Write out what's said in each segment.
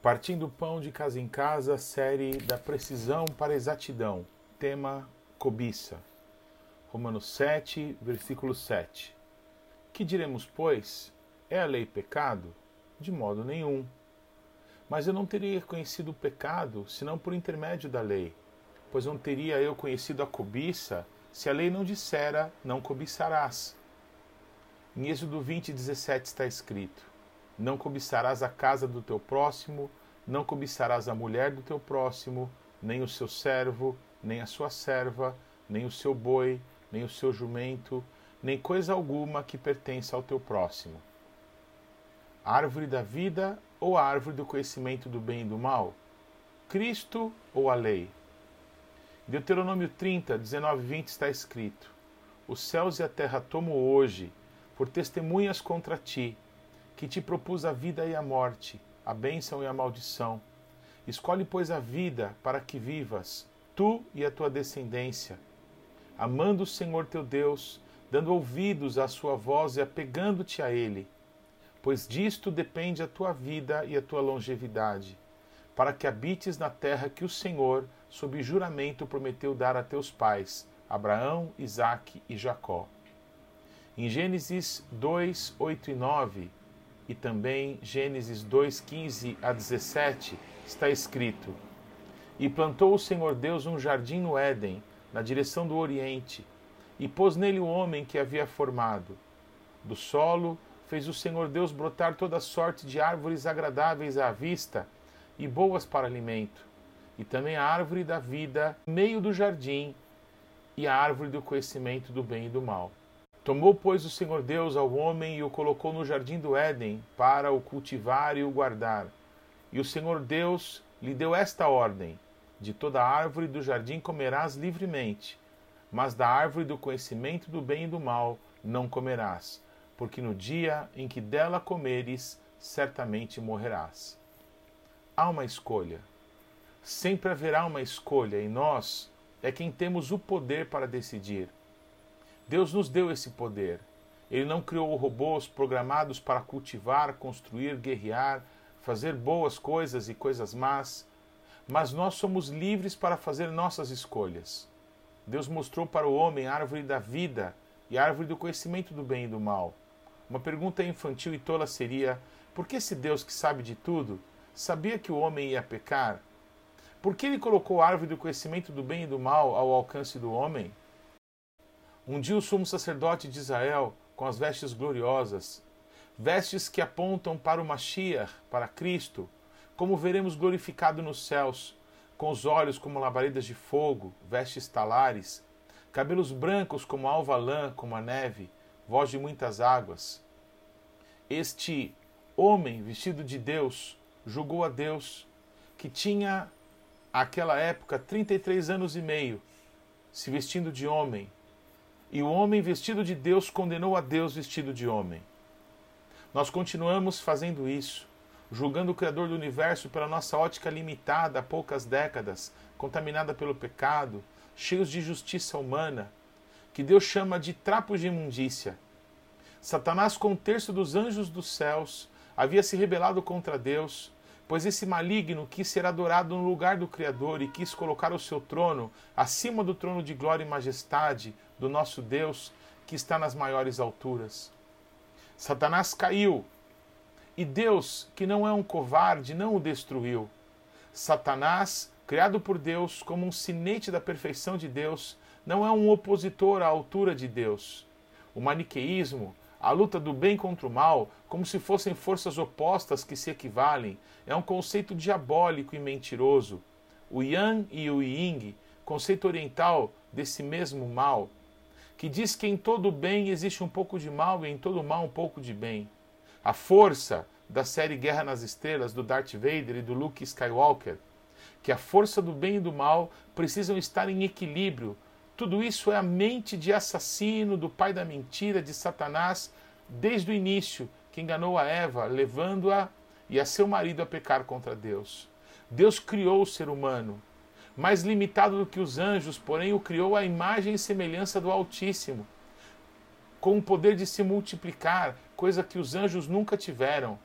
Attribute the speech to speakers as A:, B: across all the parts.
A: Partindo pão de casa em casa, série da precisão para exatidão, tema cobiça. Romanos 7, versículo 7. Que diremos, pois? É a lei pecado? De modo nenhum. Mas eu não teria conhecido o pecado senão por intermédio da lei, pois não teria eu conhecido a cobiça se a lei não dissera: não cobiçarás. Em Êxodo 20, 17 está escrito: Não cobiçarás a casa do teu próximo, não cobiçarás a mulher do teu próximo, nem o seu servo, nem a sua serva, nem o seu boi, nem o seu jumento, nem coisa alguma que pertença ao teu próximo. Árvore da vida ou árvore do conhecimento do bem e do mal? Cristo ou a lei? Deuteronômio 30, 19 e 20 está escrito: Os céus e a terra tomo hoje por testemunhas contra ti, que te propus a vida e a morte, a bênção e a maldição. Escolhe, pois, a vida para que vivas, tu e a tua descendência, amando o Senhor teu Deus, dando ouvidos à sua voz e apegando-te a Ele, pois disto depende a tua vida e a tua longevidade, para que habites na terra que o Senhor, sob juramento prometeu dar a teus pais, Abraão, Isaque e Jacó. Em Gênesis 2, 8 e 9, e também Gênesis 2, 15 a 17, está escrito: E plantou o Senhor Deus um jardim no Éden, na direção do Oriente, e pôs nele o homem que havia formado. Do solo fez o Senhor Deus brotar toda sorte de árvores agradáveis à vista e boas para alimento e também a árvore da vida meio do jardim e a árvore do conhecimento do bem e do mal. Tomou, pois, o Senhor Deus ao homem e o colocou no jardim do Éden para o cultivar e o guardar. E o Senhor Deus lhe deu esta ordem: De toda árvore do jardim comerás livremente, mas da árvore do conhecimento do bem e do mal não comerás, porque no dia em que dela comeres, certamente morrerás. Há uma escolha. Sempre haverá uma escolha e nós é quem temos o poder para decidir. Deus nos deu esse poder. Ele não criou robôs programados para cultivar, construir, guerrear, fazer boas coisas e coisas más, mas nós somos livres para fazer nossas escolhas. Deus mostrou para o homem a árvore da vida e a árvore do conhecimento do bem e do mal. Uma pergunta infantil e tola seria: por que esse Deus que sabe de tudo sabia que o homem ia pecar por que ele colocou a árvore do conhecimento do bem e do mal ao alcance do homem? Um dia o sumo sacerdote de Israel, com as vestes gloriosas, vestes que apontam para o Mashiach, para Cristo, como veremos glorificado nos céus, com os olhos como labaredas de fogo, vestes talares, cabelos brancos como alva lã, como a neve, voz de muitas águas. Este homem vestido de Deus julgou a Deus, que tinha àquela época, 33 anos e meio, se vestindo de homem. E o homem vestido de Deus condenou a Deus vestido de homem. Nós continuamos fazendo isso, julgando o Criador do universo pela nossa ótica limitada há poucas décadas, contaminada pelo pecado, cheios de justiça humana, que Deus chama de trapos de imundícia. Satanás, com um terço dos anjos dos céus, havia se rebelado contra Deus Pois esse maligno quis ser adorado no lugar do Criador e quis colocar o seu trono acima do trono de glória e majestade do nosso Deus, que está nas maiores alturas. Satanás caiu e Deus, que não é um covarde, não o destruiu. Satanás, criado por Deus como um sinete da perfeição de Deus, não é um opositor à altura de Deus. O maniqueísmo a luta do bem contra o mal, como se fossem forças opostas que se equivalem, é um conceito diabólico e mentiroso. O Yang e o Ying, conceito oriental desse mesmo mal, que diz que em todo bem existe um pouco de mal e em todo mal um pouco de bem. A força da série Guerra nas Estrelas do Darth Vader e do Luke Skywalker, que a força do bem e do mal precisam estar em equilíbrio tudo isso é a mente de assassino, do pai da mentira, de Satanás, desde o início, que enganou a Eva, levando-a e a seu marido a pecar contra Deus. Deus criou o ser humano, mais limitado do que os anjos, porém o criou à imagem e semelhança do Altíssimo, com o poder de se multiplicar, coisa que os anjos nunca tiveram.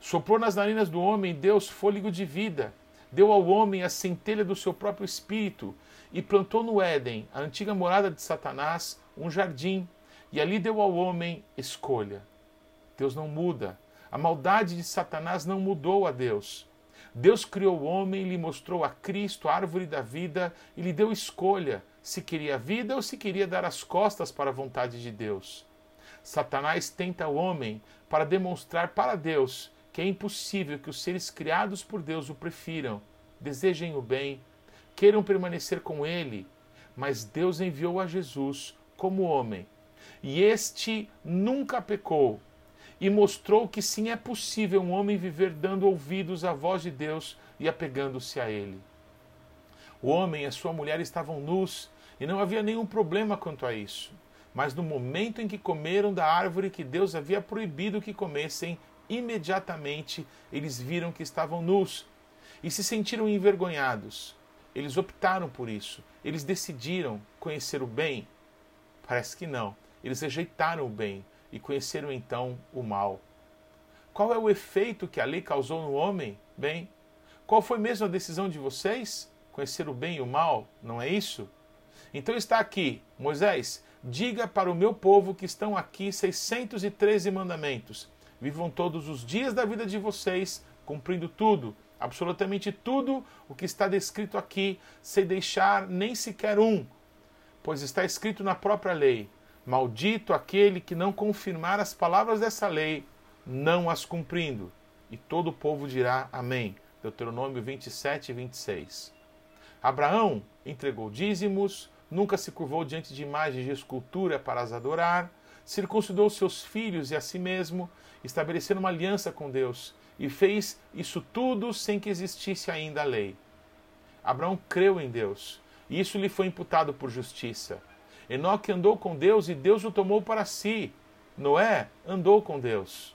A: Soprou nas narinas do homem Deus fôlego de vida, deu ao homem a centelha do seu próprio espírito e plantou no Éden, a antiga morada de Satanás, um jardim, e ali deu ao homem escolha. Deus não muda. A maldade de Satanás não mudou a Deus. Deus criou o homem, lhe mostrou a Cristo, a árvore da vida, e lhe deu escolha se queria vida ou se queria dar as costas para a vontade de Deus. Satanás tenta o homem para demonstrar para Deus que é impossível que os seres criados por Deus o prefiram, desejem o bem, queiram permanecer com ele, mas Deus enviou a Jesus como homem, e este nunca pecou, e mostrou que sim é possível um homem viver dando ouvidos à voz de Deus e apegando-se a ele. O homem e a sua mulher estavam nus e não havia nenhum problema quanto a isso. Mas no momento em que comeram da árvore que Deus havia proibido que comessem, imediatamente eles viram que estavam nus e se sentiram envergonhados. Eles optaram por isso. Eles decidiram conhecer o bem? Parece que não. Eles rejeitaram o bem e conheceram então o mal. Qual é o efeito que a lei causou no homem? Bem, qual foi mesmo a decisão de vocês? Conhecer o bem e o mal, não é isso? Então está aqui, Moisés, diga para o meu povo que estão aqui 613 mandamentos. Vivam todos os dias da vida de vocês, cumprindo tudo, absolutamente tudo o que está descrito aqui, sem deixar nem sequer um, pois está escrito na própria lei: Maldito aquele que não confirmar as palavras dessa lei, não as cumprindo. E todo o povo dirá Amém. Deuteronômio 27 e 26. Abraão entregou dízimos, nunca se curvou diante de imagens de escultura para as adorar, circuncidou seus filhos e a si mesmo, estabelecendo uma aliança com Deus, e fez isso tudo sem que existisse ainda a lei. Abraão creu em Deus, e isso lhe foi imputado por justiça. Enoque andou com Deus e Deus o tomou para si. Noé andou com Deus.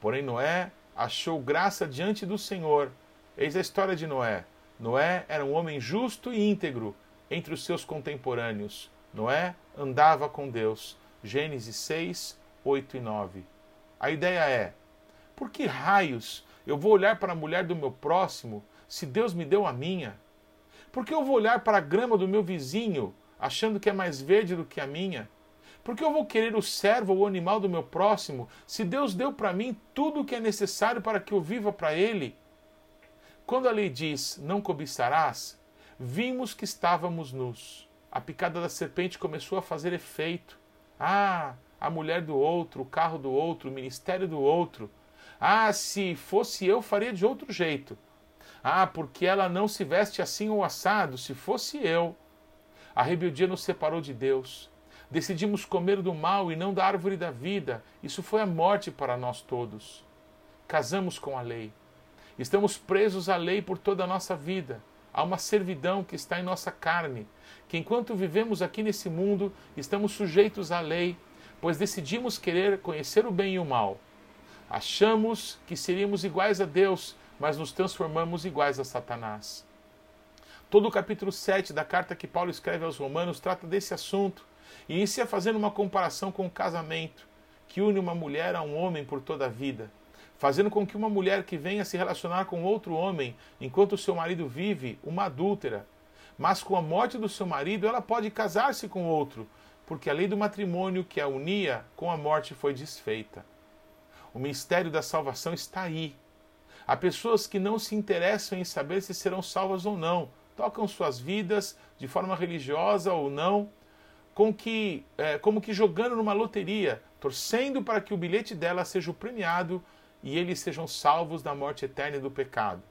A: Porém, Noé achou graça diante do Senhor. Eis a história de Noé. Noé era um homem justo e íntegro, entre os seus contemporâneos. Noé andava com Deus. Gênesis 6, 8 e 9. A ideia é: por que raios eu vou olhar para a mulher do meu próximo se Deus me deu a minha? Por que eu vou olhar para a grama do meu vizinho achando que é mais verde do que a minha? Por que eu vou querer o servo ou o animal do meu próximo se Deus deu para mim tudo o que é necessário para que eu viva para Ele? Quando a lei diz não cobiçarás, vimos que estávamos nus. A picada da serpente começou a fazer efeito. Ah, a mulher do outro, o carro do outro, o ministério do outro. Ah, se fosse eu, faria de outro jeito. Ah, porque ela não se veste assim ou assado, se fosse eu. A rebeldia nos separou de Deus. Decidimos comer do mal e não da árvore da vida. Isso foi a morte para nós todos. Casamos com a lei. Estamos presos à lei por toda a nossa vida. Há uma servidão que está em nossa carne, que enquanto vivemos aqui nesse mundo, estamos sujeitos à lei, pois decidimos querer conhecer o bem e o mal. Achamos que seríamos iguais a Deus, mas nos transformamos iguais a Satanás. Todo o capítulo 7 da carta que Paulo escreve aos Romanos trata desse assunto e inicia fazendo uma comparação com o casamento, que une uma mulher a um homem por toda a vida fazendo com que uma mulher que venha se relacionar com outro homem enquanto seu marido vive, uma adúltera, mas com a morte do seu marido ela pode casar-se com outro, porque a lei do matrimônio que a unia com a morte foi desfeita. O mistério da salvação está aí. Há pessoas que não se interessam em saber se serão salvas ou não, tocam suas vidas de forma religiosa ou não, com que, é, como que jogando numa loteria, torcendo para que o bilhete dela seja o premiado e eles sejam salvos da morte eterna e do pecado.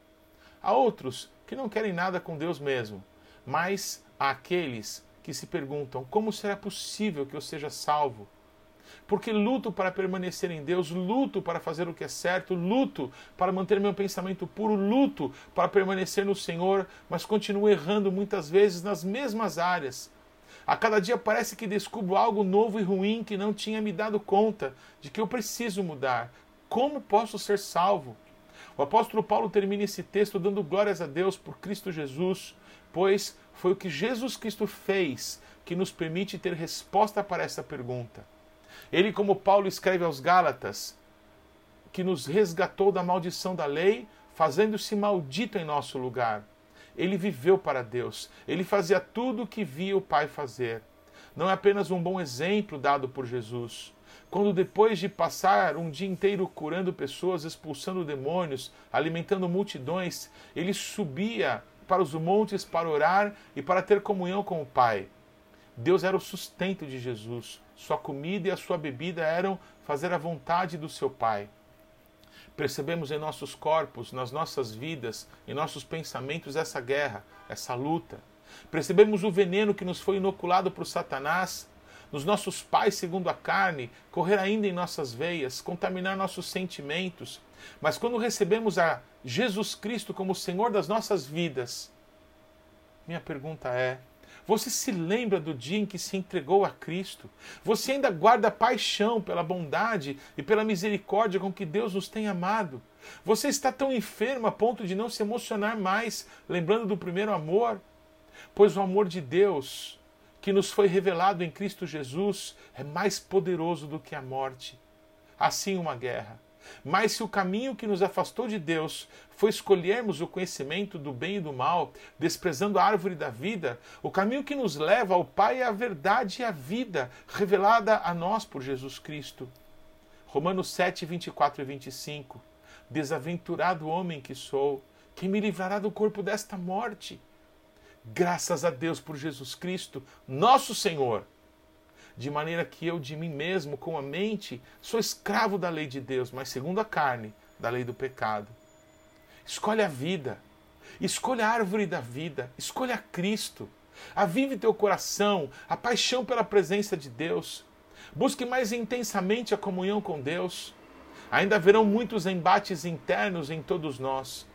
A: Há outros que não querem nada com Deus mesmo, mas há aqueles que se perguntam: como será possível que eu seja salvo? Porque luto para permanecer em Deus, luto para fazer o que é certo, luto para manter meu pensamento puro, luto para permanecer no Senhor, mas continuo errando muitas vezes nas mesmas áreas. A cada dia parece que descubro algo novo e ruim que não tinha me dado conta de que eu preciso mudar, como posso ser salvo? O apóstolo Paulo termina esse texto dando glórias a Deus por Cristo Jesus, pois foi o que Jesus Cristo fez que nos permite ter resposta para essa pergunta. Ele, como Paulo escreve aos Gálatas, que nos resgatou da maldição da lei, fazendo-se maldito em nosso lugar. Ele viveu para Deus, ele fazia tudo o que via o Pai fazer. Não é apenas um bom exemplo dado por Jesus. Quando depois de passar um dia inteiro curando pessoas, expulsando demônios, alimentando multidões, ele subia para os montes para orar e para ter comunhão com o Pai. Deus era o sustento de Jesus. Sua comida e a sua bebida eram fazer a vontade do seu Pai. Percebemos em nossos corpos, nas nossas vidas, em nossos pensamentos essa guerra, essa luta. Percebemos o veneno que nos foi inoculado por Satanás, nos nossos pais segundo a carne, correr ainda em nossas veias, contaminar nossos sentimentos. Mas quando recebemos a Jesus Cristo como Senhor das nossas vidas, minha pergunta é: você se lembra do dia em que se entregou a Cristo? Você ainda guarda paixão pela bondade e pela misericórdia com que Deus nos tem amado? Você está tão enfermo a ponto de não se emocionar mais, lembrando do primeiro amor? Pois o amor de Deus, que nos foi revelado em Cristo Jesus, é mais poderoso do que a morte. Assim, uma guerra mas se o caminho que nos afastou de Deus foi escolhermos o conhecimento do bem e do mal, desprezando a árvore da vida, o caminho que nos leva ao Pai é a verdade e a vida, revelada a nós por Jesus Cristo. Romanos 7, 24 e 25. Desaventurado homem que sou, quem me livrará do corpo desta morte? Graças a Deus por Jesus Cristo, nosso Senhor de maneira que eu de mim mesmo, com a mente, sou escravo da lei de Deus, mas segundo a carne, da lei do pecado. Escolhe a vida, escolha a árvore da vida, escolha Cristo. Avive teu coração, a paixão pela presença de Deus. Busque mais intensamente a comunhão com Deus. Ainda haverão muitos embates internos em todos nós.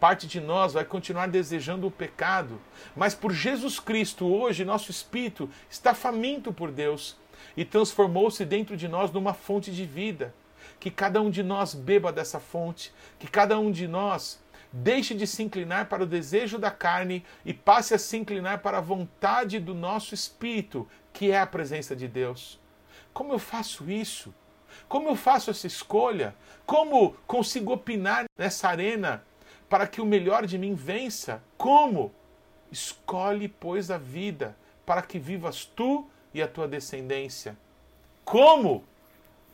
A: Parte de nós vai continuar desejando o pecado, mas por Jesus Cristo, hoje, nosso espírito está faminto por Deus e transformou-se dentro de nós numa fonte de vida. Que cada um de nós beba dessa fonte, que cada um de nós deixe de se inclinar para o desejo da carne e passe a se inclinar para a vontade do nosso espírito, que é a presença de Deus. Como eu faço isso? Como eu faço essa escolha? Como consigo opinar nessa arena para que o melhor de mim vença. Como? Escolhe, pois, a vida, para que vivas tu e a tua descendência. Como?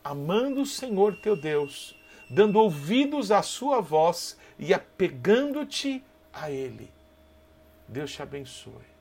A: Amando o Senhor teu Deus, dando ouvidos à sua voz e apegando-te a Ele. Deus te abençoe.